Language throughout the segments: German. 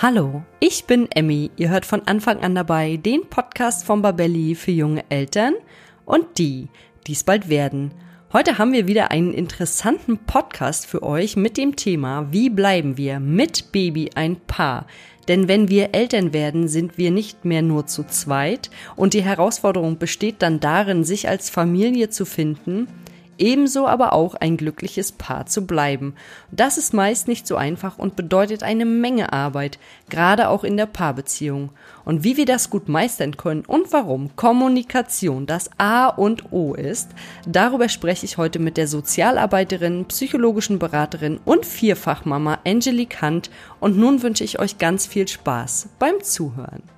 Hallo, ich bin Emmy. Ihr hört von Anfang an dabei den Podcast von Babelli für junge Eltern und die, die es bald werden. Heute haben wir wieder einen interessanten Podcast für euch mit dem Thema Wie bleiben wir mit Baby ein Paar? Denn wenn wir Eltern werden, sind wir nicht mehr nur zu zweit und die Herausforderung besteht dann darin, sich als Familie zu finden, ebenso aber auch ein glückliches Paar zu bleiben. Das ist meist nicht so einfach und bedeutet eine Menge Arbeit, gerade auch in der Paarbeziehung. Und wie wir das gut meistern können und warum Kommunikation das A und O ist, darüber spreche ich heute mit der Sozialarbeiterin, psychologischen Beraterin und Vierfachmama Angelique Hunt und nun wünsche ich euch ganz viel Spaß beim Zuhören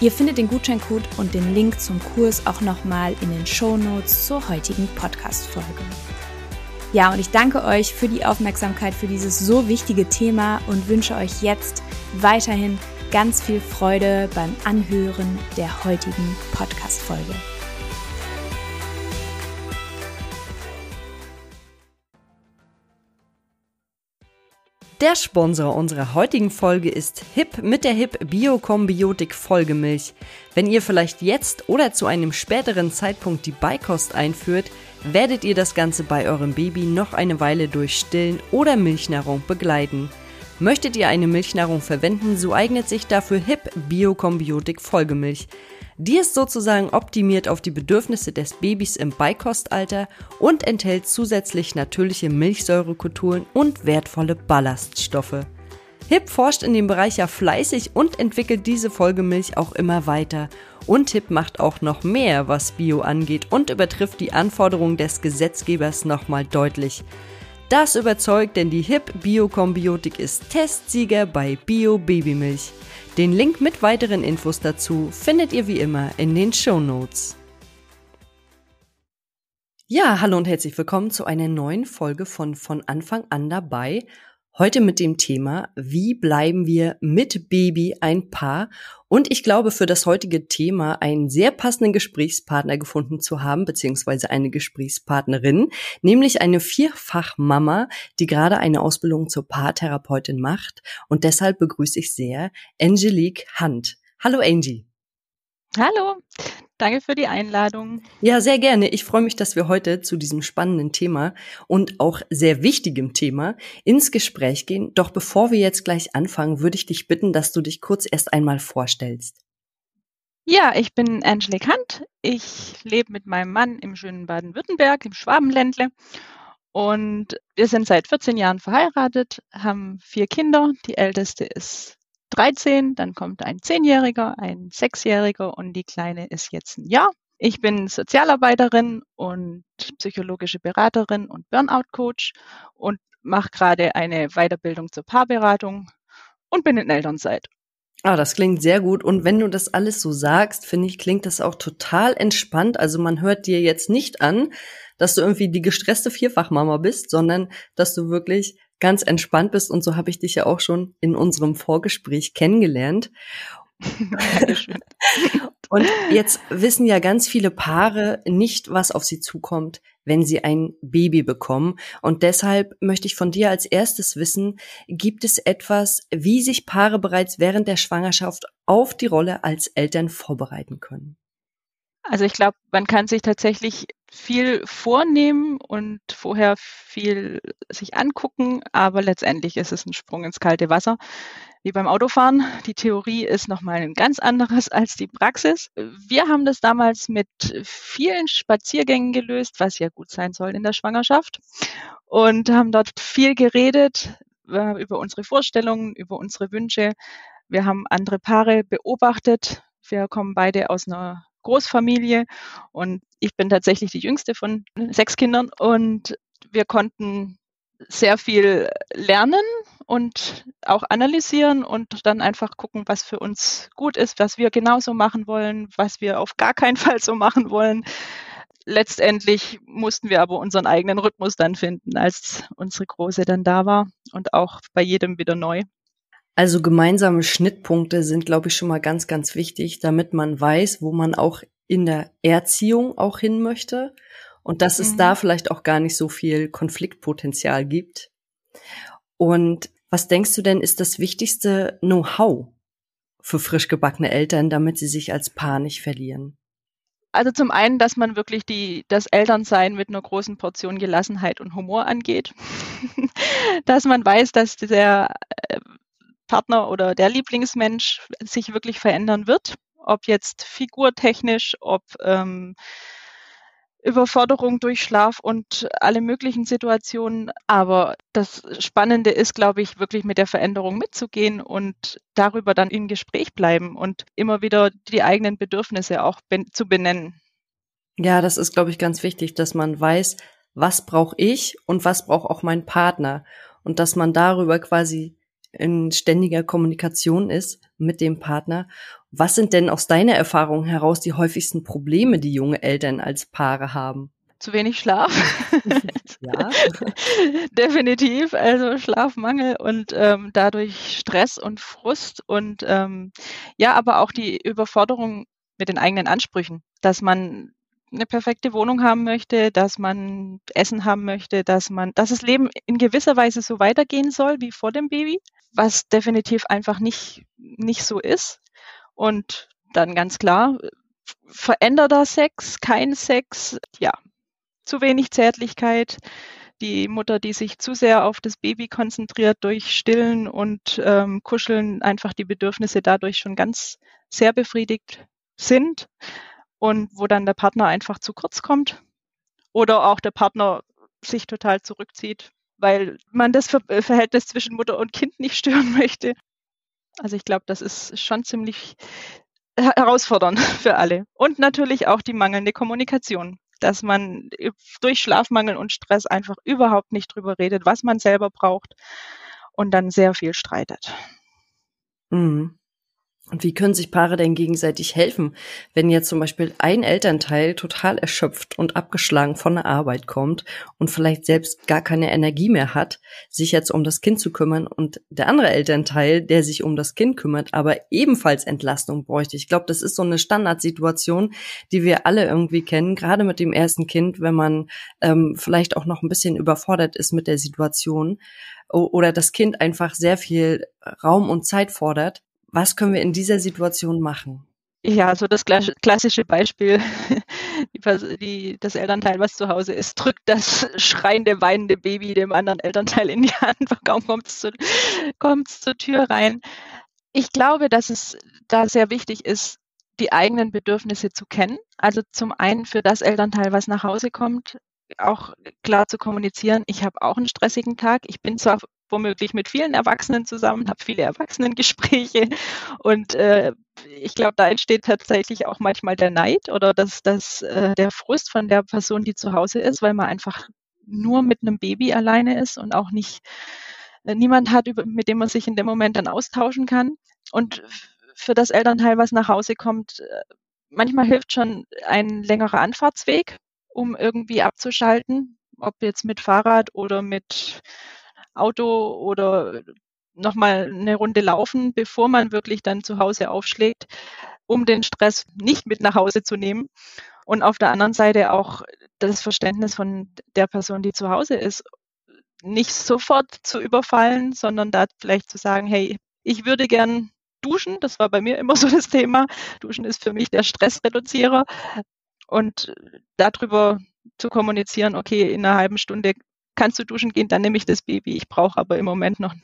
Ihr findet den Gutscheincode und den Link zum Kurs auch nochmal in den Show Notes zur heutigen Podcast-Folge. Ja, und ich danke euch für die Aufmerksamkeit für dieses so wichtige Thema und wünsche euch jetzt weiterhin ganz viel Freude beim Anhören der heutigen Podcast-Folge. Der Sponsor unserer heutigen Folge ist HIP mit der HIP Biokombiotik Folgemilch. Wenn ihr vielleicht jetzt oder zu einem späteren Zeitpunkt die Beikost einführt, werdet ihr das Ganze bei eurem Baby noch eine Weile durch Stillen oder Milchnahrung begleiten. Möchtet ihr eine Milchnahrung verwenden, so eignet sich dafür HIP Biokombiotik Folgemilch. Die ist sozusagen optimiert auf die Bedürfnisse des Babys im Beikostalter und enthält zusätzlich natürliche Milchsäurekulturen und wertvolle Ballaststoffe. HIP forscht in dem Bereich ja fleißig und entwickelt diese Folgemilch auch immer weiter. Und HIP macht auch noch mehr, was Bio angeht und übertrifft die Anforderungen des Gesetzgebers nochmal deutlich. Das überzeugt, denn die HIP Biokombiotik ist Testsieger bei Bio Babymilch. Den Link mit weiteren Infos dazu findet ihr wie immer in den Show Notes. Ja, hallo und herzlich willkommen zu einer neuen Folge von von Anfang an dabei. Heute mit dem Thema, wie bleiben wir mit Baby ein Paar? Und ich glaube, für das heutige Thema einen sehr passenden Gesprächspartner gefunden zu haben, beziehungsweise eine Gesprächspartnerin, nämlich eine Vierfachmama, die gerade eine Ausbildung zur Paartherapeutin macht. Und deshalb begrüße ich sehr Angelique Hunt. Hallo Angie. Hallo, Danke für die Einladung. Ja, sehr gerne. Ich freue mich, dass wir heute zu diesem spannenden Thema und auch sehr wichtigem Thema ins Gespräch gehen. Doch bevor wir jetzt gleich anfangen, würde ich dich bitten, dass du dich kurz erst einmal vorstellst. Ja, ich bin Angelique Hunt. Ich lebe mit meinem Mann im schönen Baden-Württemberg, im Schwabenländle. Und wir sind seit 14 Jahren verheiratet, haben vier Kinder. Die älteste ist 13, dann kommt ein Zehnjähriger, ein Sechsjähriger und die Kleine ist jetzt ein Jahr. Ich bin Sozialarbeiterin und psychologische Beraterin und Burnout-Coach und mache gerade eine Weiterbildung zur Paarberatung und bin in Elternzeit. Ah, das klingt sehr gut. Und wenn du das alles so sagst, finde ich, klingt das auch total entspannt. Also man hört dir jetzt nicht an, dass du irgendwie die gestresste Vierfachmama bist, sondern dass du wirklich ganz entspannt bist. Und so habe ich dich ja auch schon in unserem Vorgespräch kennengelernt. Und jetzt wissen ja ganz viele Paare nicht, was auf sie zukommt, wenn sie ein Baby bekommen. Und deshalb möchte ich von dir als erstes wissen, gibt es etwas, wie sich Paare bereits während der Schwangerschaft auf die Rolle als Eltern vorbereiten können? Also ich glaube, man kann sich tatsächlich viel vornehmen und vorher viel sich angucken, aber letztendlich ist es ein Sprung ins kalte Wasser wie beim Autofahren. Die Theorie ist nochmal ein ganz anderes als die Praxis. Wir haben das damals mit vielen Spaziergängen gelöst, was ja gut sein soll in der Schwangerschaft und haben dort viel geredet äh, über unsere Vorstellungen, über unsere Wünsche. Wir haben andere Paare beobachtet. Wir kommen beide aus einer Großfamilie und ich bin tatsächlich die jüngste von sechs Kindern und wir konnten sehr viel lernen und auch analysieren und dann einfach gucken, was für uns gut ist, was wir genauso machen wollen, was wir auf gar keinen Fall so machen wollen. Letztendlich mussten wir aber unseren eigenen Rhythmus dann finden, als unsere Große dann da war und auch bei jedem wieder neu. Also gemeinsame Schnittpunkte sind, glaube ich, schon mal ganz, ganz wichtig, damit man weiß, wo man auch in der Erziehung auch hin möchte und dass mhm. es da vielleicht auch gar nicht so viel Konfliktpotenzial gibt. Und was denkst du denn ist das wichtigste Know-how für frisch gebackene Eltern, damit sie sich als Paar nicht verlieren? Also zum einen, dass man wirklich die, das Elternsein mit einer großen Portion Gelassenheit und Humor angeht. dass man weiß, dass der äh, Partner oder der Lieblingsmensch sich wirklich verändern wird. Ob jetzt figurtechnisch, ob ähm, Überforderung durch Schlaf und alle möglichen Situationen. Aber das Spannende ist, glaube ich, wirklich mit der Veränderung mitzugehen und darüber dann im Gespräch bleiben und immer wieder die eigenen Bedürfnisse auch ben zu benennen. Ja, das ist, glaube ich, ganz wichtig, dass man weiß, was brauche ich und was braucht auch mein Partner und dass man darüber quasi in ständiger Kommunikation ist mit dem Partner. Was sind denn aus deiner Erfahrung heraus die häufigsten Probleme, die junge Eltern als Paare haben? Zu wenig Schlaf. ja. Definitiv. Also Schlafmangel und ähm, dadurch Stress und Frust und ähm, ja, aber auch die Überforderung mit den eigenen Ansprüchen, dass man eine perfekte Wohnung haben möchte, dass man Essen haben möchte, dass man, dass das Leben in gewisser Weise so weitergehen soll wie vor dem Baby, was definitiv einfach nicht, nicht so ist. Und dann ganz klar, veränderter Sex, kein Sex, ja, zu wenig Zärtlichkeit, die Mutter, die sich zu sehr auf das Baby konzentriert durch Stillen und ähm, Kuscheln, einfach die Bedürfnisse dadurch schon ganz sehr befriedigt sind und wo dann der Partner einfach zu kurz kommt oder auch der Partner sich total zurückzieht, weil man das äh, Verhältnis zwischen Mutter und Kind nicht stören möchte. Also ich glaube, das ist schon ziemlich herausfordernd für alle. Und natürlich auch die mangelnde Kommunikation, dass man durch Schlafmangel und Stress einfach überhaupt nicht drüber redet, was man selber braucht und dann sehr viel streitet. Mhm. Und wie können sich Paare denn gegenseitig helfen, wenn jetzt zum Beispiel ein Elternteil total erschöpft und abgeschlagen von der Arbeit kommt und vielleicht selbst gar keine Energie mehr hat, sich jetzt um das Kind zu kümmern und der andere Elternteil, der sich um das Kind kümmert, aber ebenfalls Entlastung bräuchte. Ich glaube, das ist so eine Standardsituation, die wir alle irgendwie kennen, gerade mit dem ersten Kind, wenn man ähm, vielleicht auch noch ein bisschen überfordert ist mit der Situation oder das Kind einfach sehr viel Raum und Zeit fordert was können wir in dieser Situation machen? Ja, so das klassische Beispiel, die, die, das Elternteil, was zu Hause ist, drückt das schreiende, weinende Baby dem anderen Elternteil in die Hand. Kaum kommt es zu, zur Tür rein. Ich glaube, dass es da sehr wichtig ist, die eigenen Bedürfnisse zu kennen. Also zum einen für das Elternteil, was nach Hause kommt, auch klar zu kommunizieren, ich habe auch einen stressigen Tag. Ich bin zwar womöglich mit vielen Erwachsenen zusammen, habe viele Erwachsenengespräche und äh, ich glaube, da entsteht tatsächlich auch manchmal der Neid oder das, das, äh, der Frust von der Person, die zu Hause ist, weil man einfach nur mit einem Baby alleine ist und auch nicht äh, niemand hat, mit dem man sich in dem Moment dann austauschen kann. Und für das Elternteil, was nach Hause kommt, äh, manchmal hilft schon ein längerer Anfahrtsweg, um irgendwie abzuschalten, ob jetzt mit Fahrrad oder mit Auto oder nochmal eine Runde laufen, bevor man wirklich dann zu Hause aufschlägt, um den Stress nicht mit nach Hause zu nehmen. Und auf der anderen Seite auch das Verständnis von der Person, die zu Hause ist, nicht sofort zu überfallen, sondern da vielleicht zu sagen, hey, ich würde gern duschen. Das war bei mir immer so das Thema. Duschen ist für mich der Stressreduzierer. Und darüber zu kommunizieren, okay, in einer halben Stunde kannst du duschen gehen, dann nehme ich das Baby. Ich brauche aber im Moment noch einen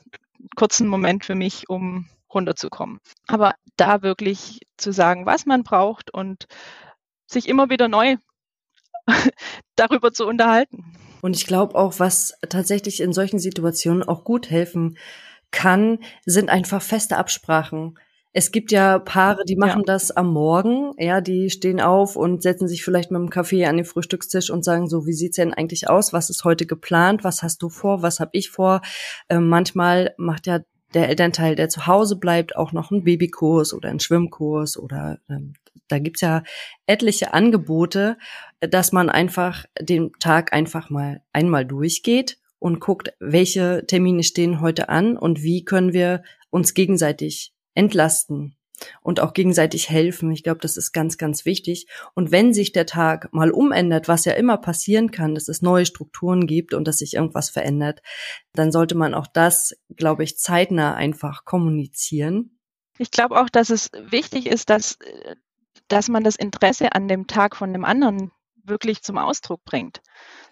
kurzen Moment für mich, um runterzukommen. Aber da wirklich zu sagen, was man braucht und sich immer wieder neu darüber zu unterhalten. Und ich glaube auch, was tatsächlich in solchen Situationen auch gut helfen kann, sind einfach feste Absprachen. Es gibt ja Paare, die machen ja. das am Morgen, ja, die stehen auf und setzen sich vielleicht mit dem Kaffee an den Frühstückstisch und sagen so, wie sieht's denn eigentlich aus? Was ist heute geplant? Was hast du vor? Was habe ich vor? Ähm, manchmal macht ja der Elternteil, der zu Hause bleibt, auch noch einen Babykurs oder einen Schwimmkurs oder ähm, da gibt's ja etliche Angebote, dass man einfach den Tag einfach mal einmal durchgeht und guckt, welche Termine stehen heute an und wie können wir uns gegenseitig entlasten und auch gegenseitig helfen. Ich glaube, das ist ganz, ganz wichtig. Und wenn sich der Tag mal umändert, was ja immer passieren kann, dass es neue Strukturen gibt und dass sich irgendwas verändert, dann sollte man auch das, glaube ich, zeitnah einfach kommunizieren. Ich glaube auch, dass es wichtig ist, dass, dass man das Interesse an dem Tag von dem anderen wirklich zum Ausdruck bringt.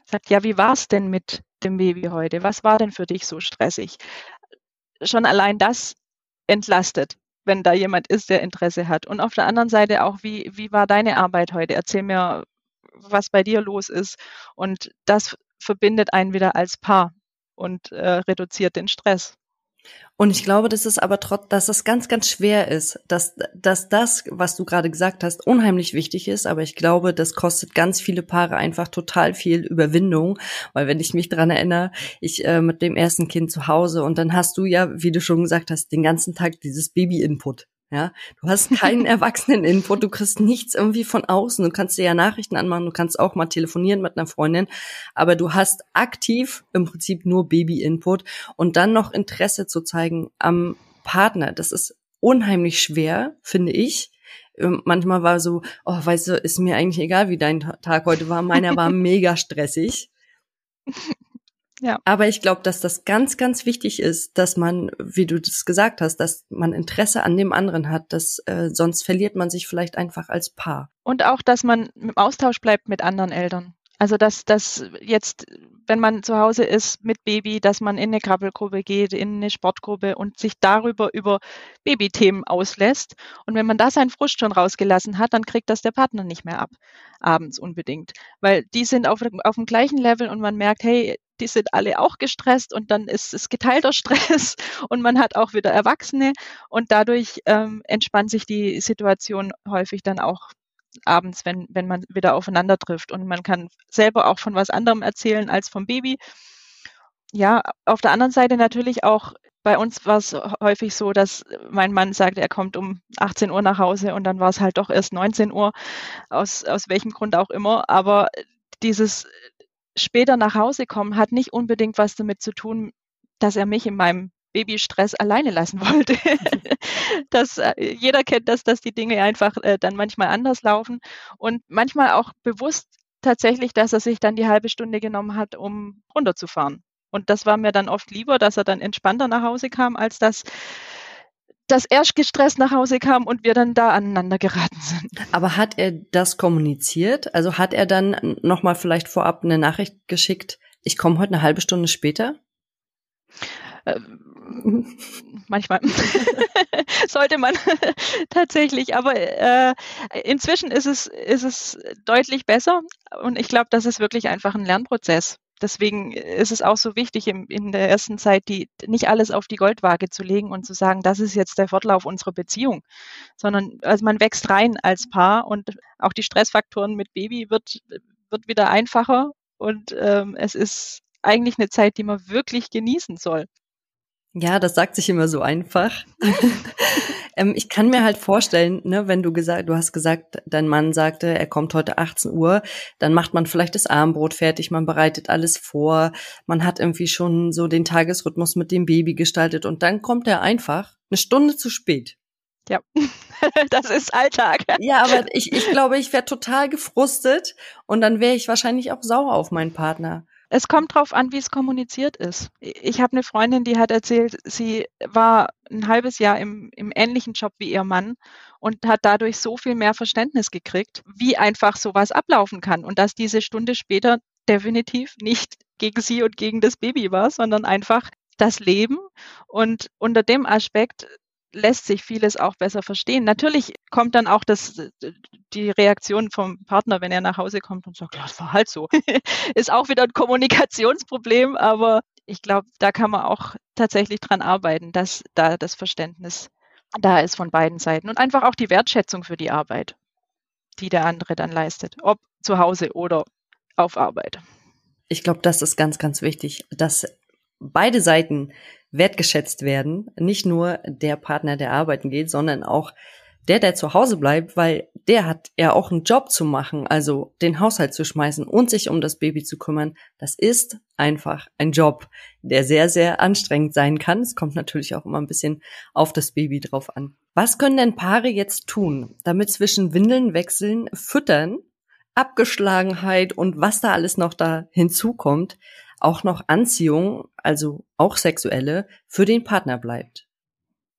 Sagt, ja, wie war es denn mit dem Baby heute? Was war denn für dich so stressig? Schon allein das entlastet, wenn da jemand ist, der Interesse hat. Und auf der anderen Seite auch, wie, wie war deine Arbeit heute? Erzähl mir, was bei dir los ist. Und das verbindet einen wieder als Paar und äh, reduziert den Stress. Und ich glaube, dass es aber trotz, dass es ganz, ganz schwer ist, dass, dass das, was du gerade gesagt hast, unheimlich wichtig ist. Aber ich glaube, das kostet ganz viele Paare einfach total viel Überwindung. Weil wenn ich mich dran erinnere, ich äh, mit dem ersten Kind zu Hause und dann hast du ja, wie du schon gesagt hast, den ganzen Tag dieses Baby-Input. Ja, du hast keinen Erwachsenen-Input, du kriegst nichts irgendwie von außen. Du kannst dir ja Nachrichten anmachen, du kannst auch mal telefonieren mit einer Freundin, aber du hast aktiv im Prinzip nur Baby-Input und dann noch Interesse zu zeigen am Partner. Das ist unheimlich schwer, finde ich. Ähm, manchmal war so, oh, weißt du, ist mir eigentlich egal, wie dein Tag heute war. Meiner war mega stressig. Ja. Aber ich glaube, dass das ganz, ganz wichtig ist, dass man, wie du das gesagt hast, dass man Interesse an dem anderen hat, dass äh, sonst verliert man sich vielleicht einfach als Paar. Und auch, dass man im Austausch bleibt mit anderen Eltern. Also dass dass jetzt, wenn man zu Hause ist mit Baby, dass man in eine Krabbelgruppe geht, in eine Sportgruppe und sich darüber über Babythemen auslässt. Und wenn man da seinen Frust schon rausgelassen hat, dann kriegt das der Partner nicht mehr ab, abends unbedingt. Weil die sind auf, auf dem gleichen Level und man merkt, hey, die sind alle auch gestresst und dann ist es geteilter Stress und man hat auch wieder Erwachsene und dadurch ähm, entspannt sich die Situation häufig dann auch abends, wenn, wenn man wieder aufeinander trifft und man kann selber auch von was anderem erzählen als vom Baby. Ja, auf der anderen Seite natürlich auch bei uns war es häufig so, dass mein Mann sagt, er kommt um 18 Uhr nach Hause und dann war es halt doch erst 19 Uhr, aus, aus welchem Grund auch immer. Aber dieses später nach Hause kommen hat nicht unbedingt was damit zu tun, dass er mich in meinem Babystress alleine lassen wollte. das, äh, jeder kennt das, dass die Dinge einfach äh, dann manchmal anders laufen und manchmal auch bewusst tatsächlich, dass er sich dann die halbe Stunde genommen hat, um runterzufahren. Und das war mir dann oft lieber, dass er dann entspannter nach Hause kam, als dass dass er gestresst nach Hause kam und wir dann da aneinander geraten sind. Aber hat er das kommuniziert? Also hat er dann nochmal vielleicht vorab eine Nachricht geschickt, ich komme heute eine halbe Stunde später? Äh, manchmal sollte man tatsächlich, aber äh, inzwischen ist es, ist es deutlich besser und ich glaube, das ist wirklich einfach ein Lernprozess deswegen ist es auch so wichtig, in, in der ersten Zeit die, nicht alles auf die Goldwaage zu legen und zu sagen, das ist jetzt der Fortlauf unserer Beziehung, sondern also man wächst rein als Paar und auch die Stressfaktoren mit Baby wird, wird wieder einfacher und ähm, es ist eigentlich eine Zeit, die man wirklich genießen soll. Ja, das sagt sich immer so einfach. ähm, ich kann mir halt vorstellen, ne, wenn du gesagt, du hast gesagt, dein Mann sagte, er kommt heute 18 Uhr, dann macht man vielleicht das Armbrot fertig, man bereitet alles vor, man hat irgendwie schon so den Tagesrhythmus mit dem Baby gestaltet und dann kommt er einfach eine Stunde zu spät. Ja, das ist Alltag. Ja, aber ich, ich glaube, ich wäre total gefrustet und dann wäre ich wahrscheinlich auch sauer auf meinen Partner. Es kommt drauf an, wie es kommuniziert ist. Ich habe eine Freundin, die hat erzählt, sie war ein halbes Jahr im, im ähnlichen Job wie ihr Mann und hat dadurch so viel mehr Verständnis gekriegt, wie einfach sowas ablaufen kann und dass diese Stunde später definitiv nicht gegen sie und gegen das Baby war, sondern einfach das Leben. Und unter dem Aspekt lässt sich vieles auch besser verstehen. Natürlich kommt dann auch das, die Reaktion vom Partner, wenn er nach Hause kommt und sagt, ja, das war halt so. Ist auch wieder ein Kommunikationsproblem, aber ich glaube, da kann man auch tatsächlich dran arbeiten, dass da das Verständnis da ist von beiden Seiten und einfach auch die Wertschätzung für die Arbeit, die der andere dann leistet, ob zu Hause oder auf Arbeit. Ich glaube, das ist ganz, ganz wichtig, dass beide Seiten wertgeschätzt werden. Nicht nur der Partner, der arbeiten geht, sondern auch der, der zu Hause bleibt, weil der hat ja auch einen Job zu machen, also den Haushalt zu schmeißen und sich um das Baby zu kümmern. Das ist einfach ein Job, der sehr, sehr anstrengend sein kann. Es kommt natürlich auch immer ein bisschen auf das Baby drauf an. Was können denn Paare jetzt tun, damit zwischen Windeln wechseln, füttern, Abgeschlagenheit und was da alles noch da hinzukommt, auch noch Anziehung, also auch sexuelle, für den Partner bleibt.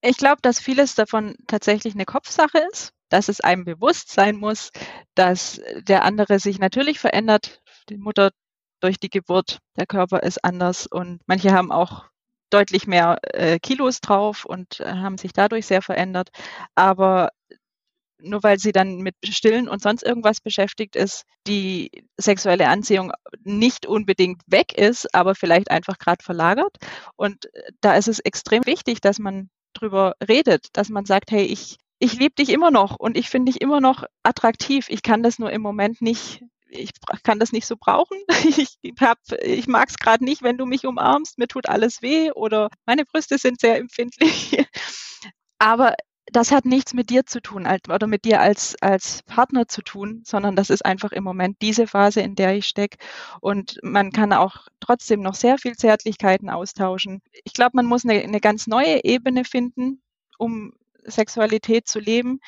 Ich glaube, dass vieles davon tatsächlich eine Kopfsache ist, dass es einem bewusst sein muss, dass der andere sich natürlich verändert. Die Mutter durch die Geburt, der Körper ist anders und manche haben auch deutlich mehr äh, Kilos drauf und äh, haben sich dadurch sehr verändert. Aber nur weil sie dann mit Stillen und sonst irgendwas beschäftigt ist, die sexuelle Anziehung nicht unbedingt weg ist, aber vielleicht einfach gerade verlagert. Und äh, da ist es extrem wichtig, dass man drüber redet, dass man sagt, hey, ich, ich liebe dich immer noch und ich finde dich immer noch attraktiv. Ich kann das nur im Moment nicht ich kann das nicht so brauchen. Ich, ich mag es gerade nicht, wenn du mich umarmst, mir tut alles weh oder meine Brüste sind sehr empfindlich. Aber das hat nichts mit dir zu tun oder mit dir als, als Partner zu tun, sondern das ist einfach im Moment diese Phase, in der ich stecke. Und man kann auch trotzdem noch sehr viel Zärtlichkeiten austauschen. Ich glaube, man muss eine, eine ganz neue Ebene finden, um Sexualität zu leben.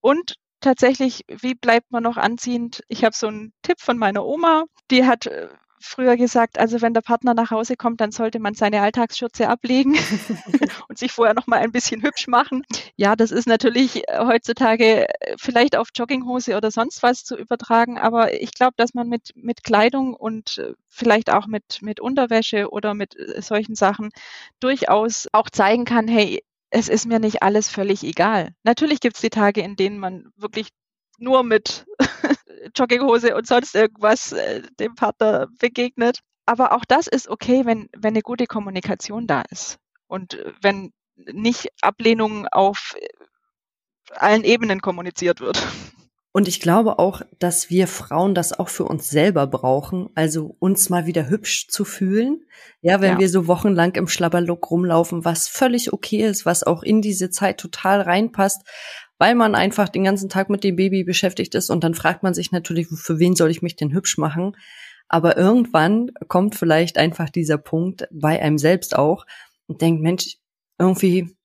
Und tatsächlich, wie bleibt man noch anziehend? Ich habe so einen Tipp von meiner Oma, die hat äh, früher gesagt, also wenn der Partner nach Hause kommt, dann sollte man seine Alltagsschürze ablegen und sich vorher noch mal ein bisschen hübsch machen. Ja, das ist natürlich äh, heutzutage äh, vielleicht auf Jogginghose oder sonst was zu übertragen, aber ich glaube, dass man mit mit Kleidung und äh, vielleicht auch mit mit Unterwäsche oder mit solchen Sachen durchaus auch zeigen kann, hey, es ist mir nicht alles völlig egal. Natürlich gibt es die Tage, in denen man wirklich nur mit Jogginghose und sonst irgendwas äh, dem Partner begegnet. Aber auch das ist okay, wenn, wenn eine gute Kommunikation da ist. Und äh, wenn nicht Ablehnung auf äh, allen Ebenen kommuniziert wird. Und ich glaube auch, dass wir Frauen das auch für uns selber brauchen, also uns mal wieder hübsch zu fühlen. Ja, wenn ja. wir so wochenlang im Schlabberlook rumlaufen, was völlig okay ist, was auch in diese Zeit total reinpasst, weil man einfach den ganzen Tag mit dem Baby beschäftigt ist und dann fragt man sich natürlich, für wen soll ich mich denn hübsch machen? Aber irgendwann kommt vielleicht einfach dieser Punkt bei einem selbst auch und denkt, Mensch, irgendwie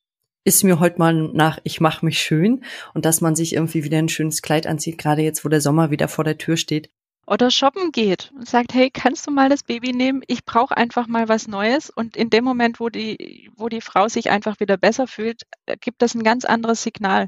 ist mir heute mal nach, ich mache mich schön und dass man sich irgendwie wieder ein schönes Kleid anzieht, gerade jetzt, wo der Sommer wieder vor der Tür steht oder shoppen geht und sagt, hey, kannst du mal das Baby nehmen? Ich brauche einfach mal was Neues. Und in dem Moment, wo die, wo die Frau sich einfach wieder besser fühlt, äh, gibt das ein ganz anderes Signal.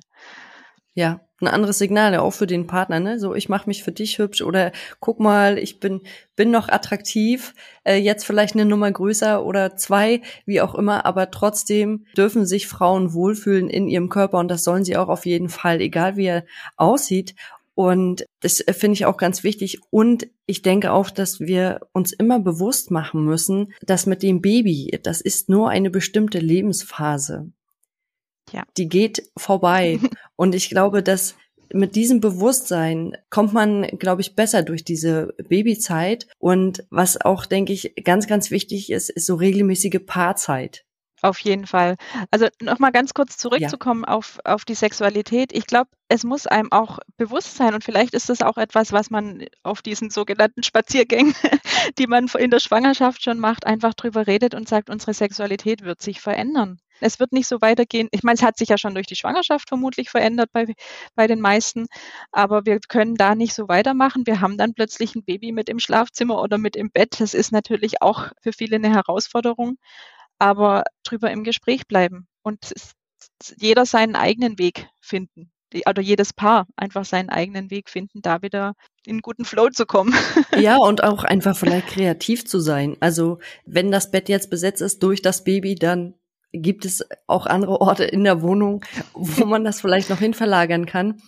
Ja, ein anderes Signal, ja auch für den Partner, ne? So, ich mache mich für dich hübsch oder guck mal, ich bin bin noch attraktiv, äh, jetzt vielleicht eine Nummer größer oder zwei, wie auch immer, aber trotzdem dürfen sich Frauen wohlfühlen in ihrem Körper und das sollen sie auch auf jeden Fall, egal wie er aussieht. Und das äh, finde ich auch ganz wichtig. Und ich denke auch, dass wir uns immer bewusst machen müssen, dass mit dem Baby, das ist nur eine bestimmte Lebensphase. Ja. Die geht vorbei. Und ich glaube, dass mit diesem Bewusstsein kommt man, glaube ich, besser durch diese Babyzeit. Und was auch, denke ich, ganz, ganz wichtig ist, ist so regelmäßige Paarzeit. Auf jeden Fall. Also nochmal ganz kurz zurückzukommen ja. auf, auf die Sexualität. Ich glaube, es muss einem auch bewusst sein und vielleicht ist das auch etwas, was man auf diesen sogenannten Spaziergängen, die man in der Schwangerschaft schon macht, einfach drüber redet und sagt, unsere Sexualität wird sich verändern. Es wird nicht so weitergehen. Ich meine, es hat sich ja schon durch die Schwangerschaft vermutlich verändert bei, bei den meisten, aber wir können da nicht so weitermachen. Wir haben dann plötzlich ein Baby mit im Schlafzimmer oder mit im Bett. Das ist natürlich auch für viele eine Herausforderung aber drüber im Gespräch bleiben und jeder seinen eigenen Weg finden. Oder jedes Paar einfach seinen eigenen Weg finden, da wieder in guten Flow zu kommen. Ja, und auch einfach vielleicht kreativ zu sein. Also wenn das Bett jetzt besetzt ist durch das Baby, dann gibt es auch andere Orte in der Wohnung, wo man das vielleicht noch hin verlagern kann.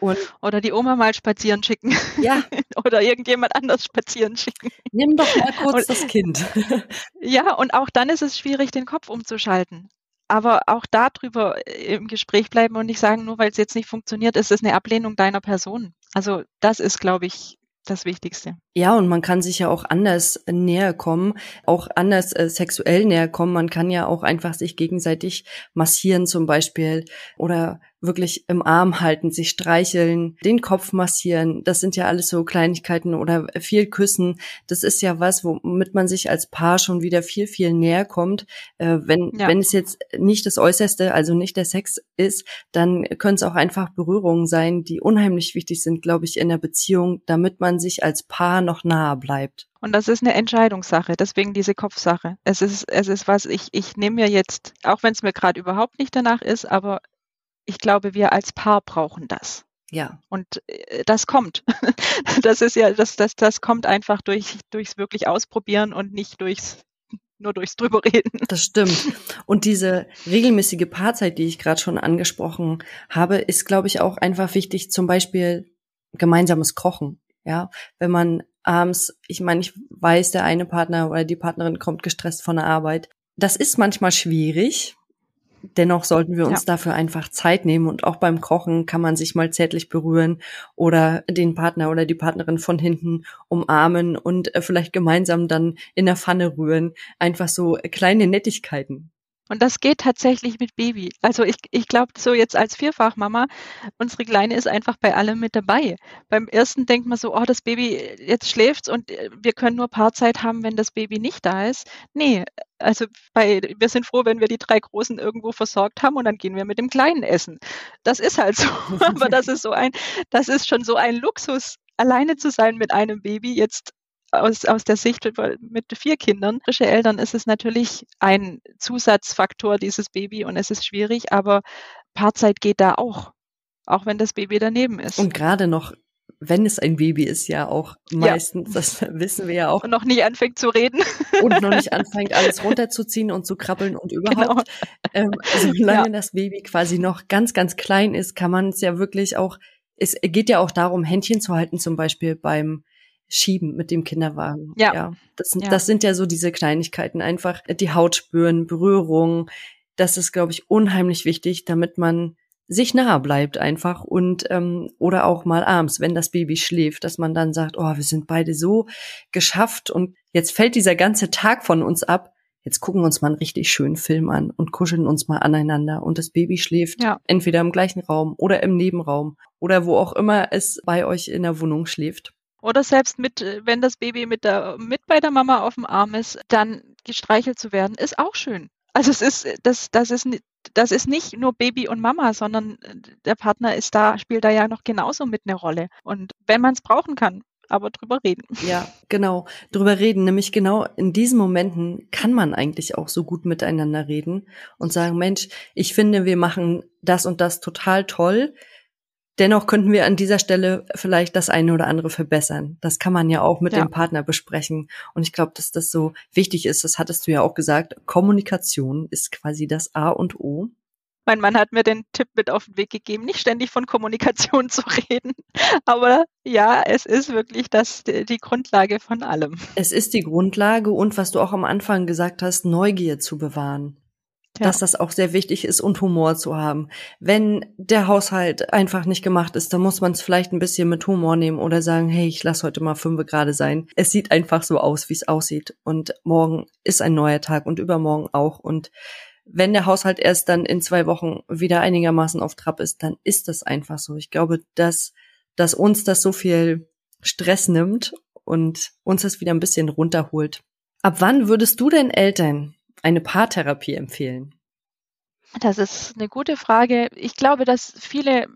Und Oder die Oma mal spazieren schicken. Ja. Oder irgendjemand anders spazieren schicken. Nimm doch mal kurz und, das Kind. ja, und auch dann ist es schwierig, den Kopf umzuschalten. Aber auch darüber äh, im Gespräch bleiben und nicht sagen, nur weil es jetzt nicht funktioniert, ist es eine Ablehnung deiner Person. Also das ist, glaube ich, das Wichtigste. Ja, und man kann sich ja auch anders näher kommen, auch anders äh, sexuell näher kommen. Man kann ja auch einfach sich gegenseitig massieren zum Beispiel oder wirklich im Arm halten, sich streicheln, den Kopf massieren. Das sind ja alles so Kleinigkeiten oder viel küssen. Das ist ja was, womit man sich als Paar schon wieder viel, viel näher kommt. Äh, wenn, ja. wenn es jetzt nicht das Äußerste, also nicht der Sex ist, dann können es auch einfach Berührungen sein, die unheimlich wichtig sind, glaube ich, in der Beziehung, damit man sich als Paar noch nahe bleibt. Und das ist eine Entscheidungssache, deswegen diese Kopfsache. Es ist, es ist was, ich, ich nehme mir jetzt, auch wenn es mir gerade überhaupt nicht danach ist, aber ich glaube, wir als Paar brauchen das. Ja. Und äh, das kommt. Das ist ja, das, das, das kommt einfach durch, durchs wirklich Ausprobieren und nicht durchs nur durchs drüber reden. Das stimmt. Und diese regelmäßige Paarzeit, die ich gerade schon angesprochen habe, ist, glaube ich, auch einfach wichtig. Zum Beispiel gemeinsames Kochen. Ja, wenn man abends, ich meine, ich weiß, der eine Partner oder die Partnerin kommt gestresst von der Arbeit. Das ist manchmal schwierig, Dennoch sollten wir uns ja. dafür einfach Zeit nehmen und auch beim Kochen kann man sich mal zärtlich berühren oder den Partner oder die Partnerin von hinten umarmen und äh, vielleicht gemeinsam dann in der Pfanne rühren. Einfach so kleine Nettigkeiten. Und das geht tatsächlich mit Baby. Also ich, ich glaube, so jetzt als Vierfachmama, unsere Kleine ist einfach bei allem mit dabei. Beim ersten denkt man so, oh, das Baby, jetzt schläft's und äh, wir können nur Paarzeit haben, wenn das Baby nicht da ist. Nee, also bei, wir sind froh, wenn wir die drei Großen irgendwo versorgt haben und dann gehen wir mit dem Kleinen essen. Das ist halt so. Aber das ist so ein, das ist schon so ein Luxus, alleine zu sein mit einem Baby. Jetzt aus, aus der Sicht mit vier Kindern, frische Eltern, ist es natürlich ein Zusatzfaktor, dieses Baby, und es ist schwierig, aber Paarzeit geht da auch, auch wenn das Baby daneben ist. Und gerade noch wenn es ein Baby ist, ja auch meistens, ja. das wissen wir ja auch. Und noch nicht anfängt zu reden. Und noch nicht anfängt, alles runterzuziehen und zu krabbeln und überhaupt. Genau. Ähm, solange ja. das Baby quasi noch ganz, ganz klein ist, kann man es ja wirklich auch, es geht ja auch darum, Händchen zu halten, zum Beispiel beim schieben mit dem Kinderwagen. Ja. ja. Das, sind, ja. das sind ja so diese Kleinigkeiten, einfach die Haut spüren, Berührung. Das ist, glaube ich, unheimlich wichtig, damit man sich nahe bleibt einfach und ähm, oder auch mal abends, wenn das Baby schläft, dass man dann sagt, oh, wir sind beide so geschafft und jetzt fällt dieser ganze Tag von uns ab. Jetzt gucken wir uns mal einen richtig schönen Film an und kuscheln uns mal aneinander und das Baby schläft ja. entweder im gleichen Raum oder im Nebenraum oder wo auch immer es bei euch in der Wohnung schläft. Oder selbst mit, äh, wenn das Baby mit, der, mit bei der Mama auf dem Arm ist, dann gestreichelt zu werden, ist auch schön. Also es ist, das, das ist, das ist nicht nur Baby und Mama, sondern äh, der Partner ist da, spielt da ja noch genauso mit eine Rolle. Und wenn man es brauchen kann, aber drüber reden. Ja, genau, drüber reden. Nämlich genau in diesen Momenten kann man eigentlich auch so gut miteinander reden und sagen, Mensch, ich finde, wir machen das und das total toll. Dennoch könnten wir an dieser Stelle vielleicht das eine oder andere verbessern. Das kann man ja auch mit ja. dem Partner besprechen. Und ich glaube, dass das so wichtig ist. Das hattest du ja auch gesagt. Kommunikation ist quasi das A und O. Mein Mann hat mir den Tipp mit auf den Weg gegeben, nicht ständig von Kommunikation zu reden. Aber ja, es ist wirklich das, die Grundlage von allem. Es ist die Grundlage und was du auch am Anfang gesagt hast, Neugier zu bewahren ja. dass das auch sehr wichtig ist und Humor zu haben. Wenn der Haushalt einfach nicht gemacht ist, dann muss man es vielleicht ein bisschen mit Humor nehmen oder sagen, hey, ich lasse heute mal fünf gerade sein. Es sieht einfach so aus, wie es aussieht. Und morgen ist ein neuer Tag und übermorgen auch. Und wenn der Haushalt erst dann in zwei Wochen wieder einigermaßen auf Trab ist, dann ist das einfach so. Ich glaube, dass, dass uns das so viel Stress nimmt und uns das wieder ein bisschen runterholt. Ab wann würdest du denn Eltern eine Paartherapie empfehlen? Das ist eine gute Frage. Ich glaube, dass viele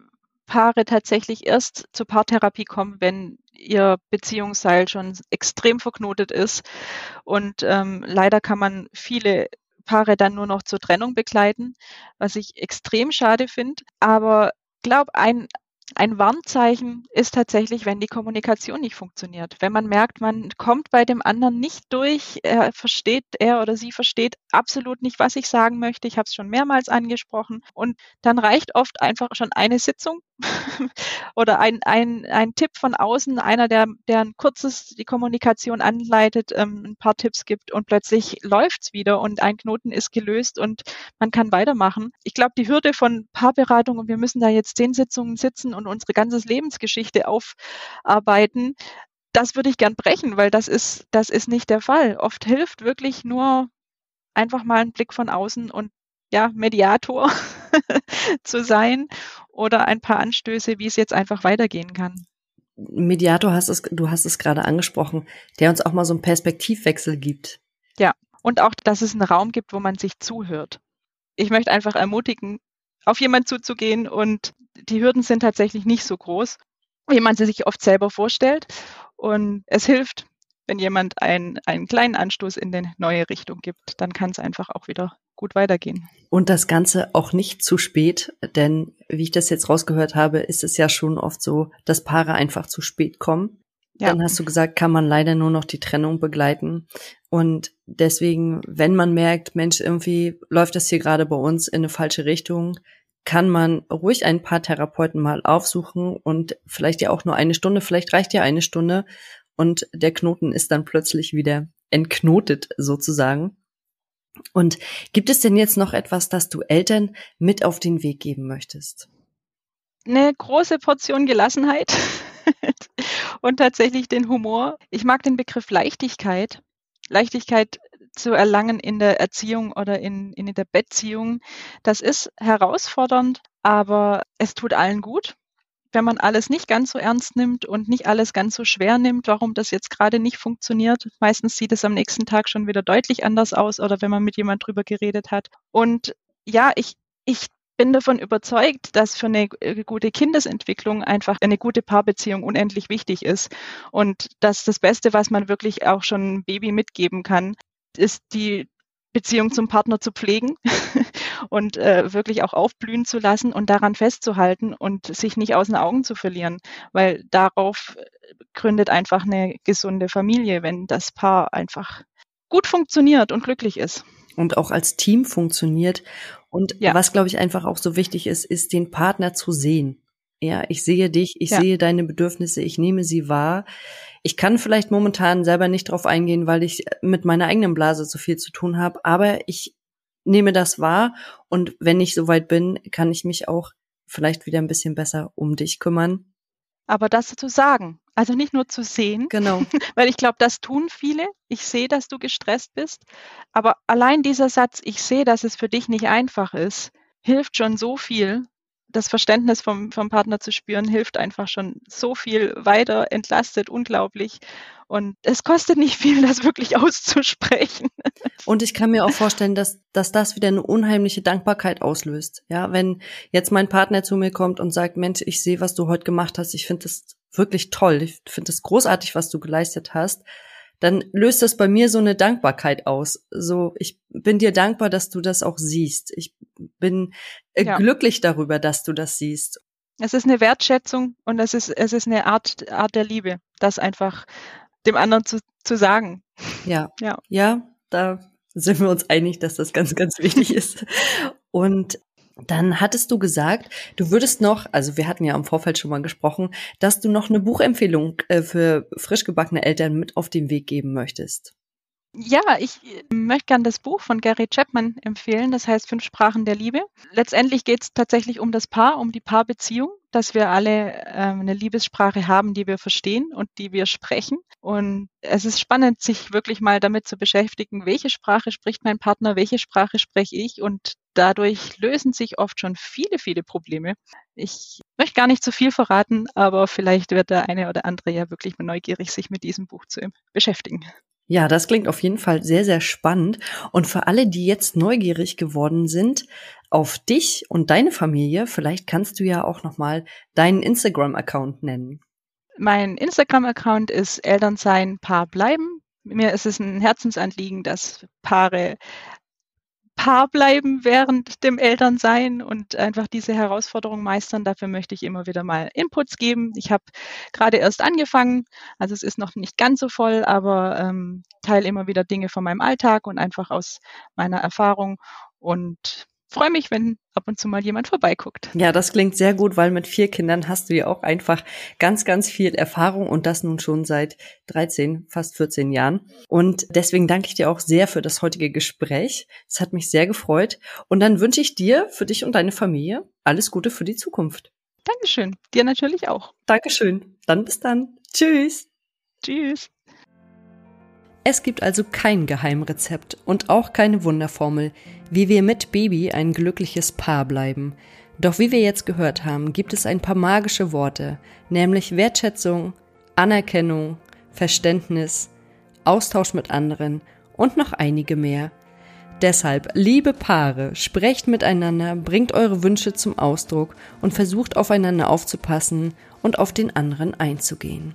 Paare tatsächlich erst zur Paartherapie kommen, wenn ihr Beziehungsseil schon extrem verknotet ist. Und ähm, leider kann man viele Paare dann nur noch zur Trennung begleiten, was ich extrem schade finde. Aber glaube, ein, ein Warnzeichen ist tatsächlich, wenn die Kommunikation nicht funktioniert. Wenn man merkt, man kommt bei dem anderen nicht durch, er versteht, er oder sie versteht absolut nicht, was ich sagen möchte. Ich habe es schon mehrmals angesprochen. Und dann reicht oft einfach schon eine Sitzung oder ein, ein, ein Tipp von außen, einer, der, der ein kurzes die Kommunikation anleitet, ähm, ein paar Tipps gibt und plötzlich läuft's wieder und ein Knoten ist gelöst und man kann weitermachen. Ich glaube, die Hürde von Paarberatung und wir müssen da jetzt zehn Sitzungen sitzen und unsere ganze Lebensgeschichte aufarbeiten, das würde ich gern brechen, weil das ist, das ist nicht der Fall. Oft hilft wirklich nur einfach mal ein Blick von außen und ja, Mediator zu sein oder ein paar Anstöße, wie es jetzt einfach weitergehen kann. Mediator hast es, du hast es gerade angesprochen, der uns auch mal so einen Perspektivwechsel gibt. Ja, und auch, dass es einen Raum gibt, wo man sich zuhört. Ich möchte einfach ermutigen, auf jemanden zuzugehen und die Hürden sind tatsächlich nicht so groß, wie man sie sich oft selber vorstellt. Und es hilft, wenn jemand einen, einen kleinen Anstoß in eine neue Richtung gibt, dann kann es einfach auch wieder gut weitergehen. Und das Ganze auch nicht zu spät, denn wie ich das jetzt rausgehört habe, ist es ja schon oft so, dass Paare einfach zu spät kommen. Ja. Dann hast du gesagt, kann man leider nur noch die Trennung begleiten. Und deswegen, wenn man merkt, Mensch, irgendwie läuft das hier gerade bei uns in eine falsche Richtung, kann man ruhig ein paar Therapeuten mal aufsuchen und vielleicht ja auch nur eine Stunde, vielleicht reicht ja eine Stunde und der Knoten ist dann plötzlich wieder entknotet sozusagen. Und gibt es denn jetzt noch etwas, das du Eltern mit auf den Weg geben möchtest? Eine große Portion Gelassenheit und tatsächlich den Humor. Ich mag den Begriff Leichtigkeit. Leichtigkeit zu erlangen in der Erziehung oder in, in der Beziehung. Das ist herausfordernd, aber es tut allen gut wenn man alles nicht ganz so ernst nimmt und nicht alles ganz so schwer nimmt, warum das jetzt gerade nicht funktioniert. Meistens sieht es am nächsten Tag schon wieder deutlich anders aus oder wenn man mit jemand drüber geredet hat. Und ja, ich, ich bin davon überzeugt, dass für eine äh, gute Kindesentwicklung einfach eine gute Paarbeziehung unendlich wichtig ist. Und dass das Beste, was man wirklich auch schon Baby mitgeben kann, ist die Beziehung zum Partner zu pflegen und äh, wirklich auch aufblühen zu lassen und daran festzuhalten und sich nicht aus den Augen zu verlieren, weil darauf gründet einfach eine gesunde Familie, wenn das Paar einfach gut funktioniert und glücklich ist. Und auch als Team funktioniert. Und ja. was, glaube ich, einfach auch so wichtig ist, ist den Partner zu sehen. Ja, ich sehe dich, ich ja. sehe deine Bedürfnisse, ich nehme sie wahr. Ich kann vielleicht momentan selber nicht drauf eingehen, weil ich mit meiner eigenen Blase so viel zu tun habe, aber ich nehme das wahr und wenn ich soweit bin, kann ich mich auch vielleicht wieder ein bisschen besser um dich kümmern. Aber das zu sagen, also nicht nur zu sehen, genau. weil ich glaube, das tun viele. Ich sehe, dass du gestresst bist, aber allein dieser Satz, ich sehe, dass es für dich nicht einfach ist, hilft schon so viel, das Verständnis vom, vom Partner zu spüren, hilft einfach schon so viel weiter, entlastet unglaublich. Und es kostet nicht viel, das wirklich auszusprechen. Und ich kann mir auch vorstellen, dass, dass das wieder eine unheimliche Dankbarkeit auslöst. Ja, wenn jetzt mein Partner zu mir kommt und sagt, Mensch, ich sehe, was du heute gemacht hast. Ich finde das wirklich toll. Ich finde das großartig, was du geleistet hast dann löst das bei mir so eine Dankbarkeit aus. So, ich bin dir dankbar, dass du das auch siehst. Ich bin äh, ja. glücklich darüber, dass du das siehst. Es ist eine Wertschätzung und es ist, es ist eine Art, Art der Liebe, das einfach dem anderen zu, zu sagen. Ja. Ja. Ja, da sind wir uns einig, dass das ganz, ganz wichtig ist. Und Dann hattest du gesagt, du würdest noch, also wir hatten ja im Vorfeld schon mal gesprochen, dass du noch eine Buchempfehlung äh, für frisch gebackene Eltern mit auf den Weg geben möchtest. Ja, ich möchte gern das Buch von Gary Chapman empfehlen, das heißt Fünf Sprachen der Liebe. Letztendlich geht es tatsächlich um das Paar, um die Paarbeziehung, dass wir alle äh, eine Liebessprache haben, die wir verstehen und die wir sprechen. Und es ist spannend, sich wirklich mal damit zu beschäftigen, welche Sprache spricht mein Partner, welche Sprache spreche ich und dadurch lösen sich oft schon viele, viele Probleme. Ich möchte gar nicht zu viel verraten, aber vielleicht wird der eine oder andere ja wirklich mal neugierig, sich mit diesem Buch zu beschäftigen. Ja, das klingt auf jeden Fall sehr, sehr spannend. Und für alle, die jetzt neugierig geworden sind auf dich und deine Familie, vielleicht kannst du ja auch noch mal deinen Instagram-Account nennen. Mein Instagram-Account ist Elternsein Paar bleiben. Mir ist es ein Herzensanliegen, dass Paare Paar bleiben während dem Elternsein und einfach diese Herausforderung meistern. Dafür möchte ich immer wieder mal Inputs geben. Ich habe gerade erst angefangen, also es ist noch nicht ganz so voll, aber ähm, teile immer wieder Dinge von meinem Alltag und einfach aus meiner Erfahrung und freue mich, wenn ab und zu mal jemand vorbeiguckt. Ja, das klingt sehr gut, weil mit vier Kindern hast du ja auch einfach ganz, ganz viel Erfahrung und das nun schon seit 13, fast 14 Jahren. Und deswegen danke ich dir auch sehr für das heutige Gespräch. Es hat mich sehr gefreut. Und dann wünsche ich dir, für dich und deine Familie, alles Gute für die Zukunft. Dankeschön. Dir natürlich auch. Dankeschön. Dann bis dann. Tschüss. Tschüss. Es gibt also kein Geheimrezept und auch keine Wunderformel, wie wir mit Baby ein glückliches Paar bleiben. Doch wie wir jetzt gehört haben, gibt es ein paar magische Worte, nämlich Wertschätzung, Anerkennung, Verständnis, Austausch mit anderen und noch einige mehr. Deshalb, liebe Paare, sprecht miteinander, bringt eure Wünsche zum Ausdruck und versucht aufeinander aufzupassen und auf den anderen einzugehen.